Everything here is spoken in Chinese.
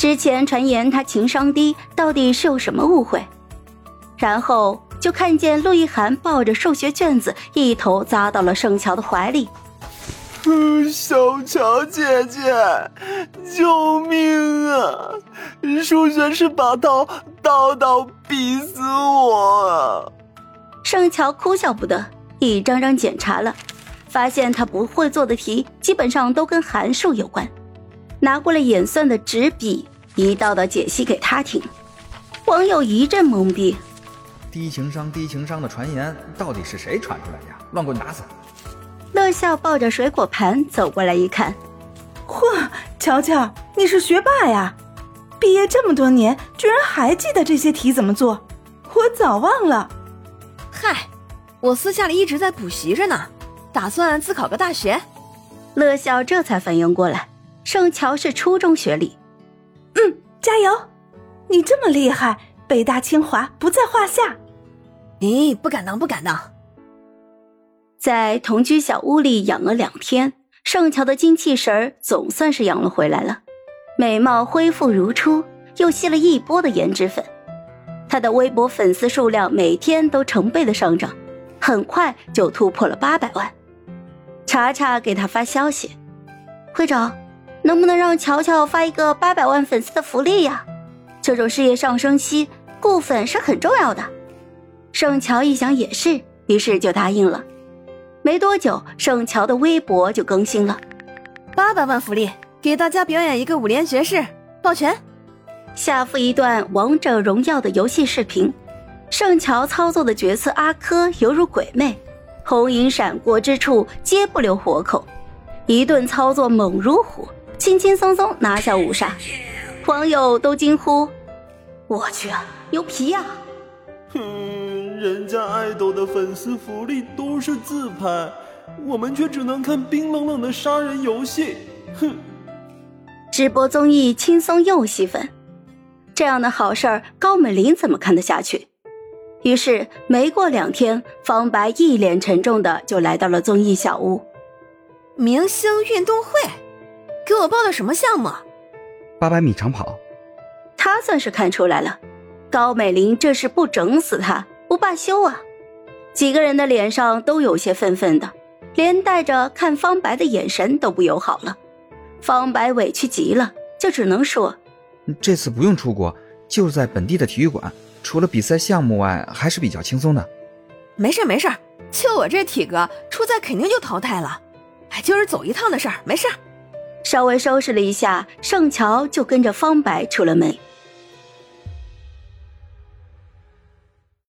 之前传言他情商低，到底是有什么误会？然后就看见陆亦涵抱着数学卷子，一头扎到了盛乔的怀里。小乔姐姐，救命啊！数学是把刀，刀刀逼死我！盛乔哭笑不得，一张张检查了，发现他不会做的题基本上都跟函数有关，拿过来演算的纸笔，一道道解析给他听。网友一阵懵逼，低情商低情商的传言到底是谁传出来的呀？乱棍打死！乐笑抱着水果盘走过来一看，嚯，乔乔，你是学霸呀！毕业这么多年，居然还记得这些题怎么做，我早忘了。嗨，我私下里一直在补习着呢，打算自考个大学。乐笑这才反应过来，盛乔是初中学历。嗯，加油！你这么厉害，北大清华不在话下。咦，不敢当，不敢当。在同居小屋里养了两天，盛乔的精气神儿总算是养了回来了，美貌恢复如初，又吸了一波的颜值粉。他的微博粉丝数量每天都成倍的上涨，很快就突破了八百万。查查给他发消息：“会长，能不能让乔乔发一个八百万粉丝的福利呀？这种事业上升期，固粉是很重要的。”盛乔一想也是，于是就答应了。没多久，盛乔的微博就更新了，八百万福利，给大家表演一个五连绝世，抱拳。下附一段王者荣耀的游戏视频，盛乔操作的角色阿珂犹如鬼魅，红影闪过之处皆不留活口，一顿操作猛如虎，轻轻松松拿下五杀，网友都惊呼：“我去啊，牛皮呀！”哼，人家爱豆的粉丝福利都是自拍，我们却只能看冰冷冷的杀人游戏。哼！直播综艺轻松又吸粉，这样的好事儿，高美玲怎么看得下去？于是没过两天，方白一脸沉重的就来到了综艺小屋。明星运动会，给我报的什么项目？八百米长跑。他算是看出来了。高美玲这是不整死他不罢休啊！几个人的脸上都有些愤愤的，连带着看方白的眼神都不友好了。方白委屈极了，就只能说：“这次不用出国，就是在本地的体育馆，除了比赛项目外，还是比较轻松的。”没事没事，就我这体格，出赛肯定就淘汰了。哎，就是走一趟的事儿，没事。稍微收拾了一下，盛乔就跟着方白出了门。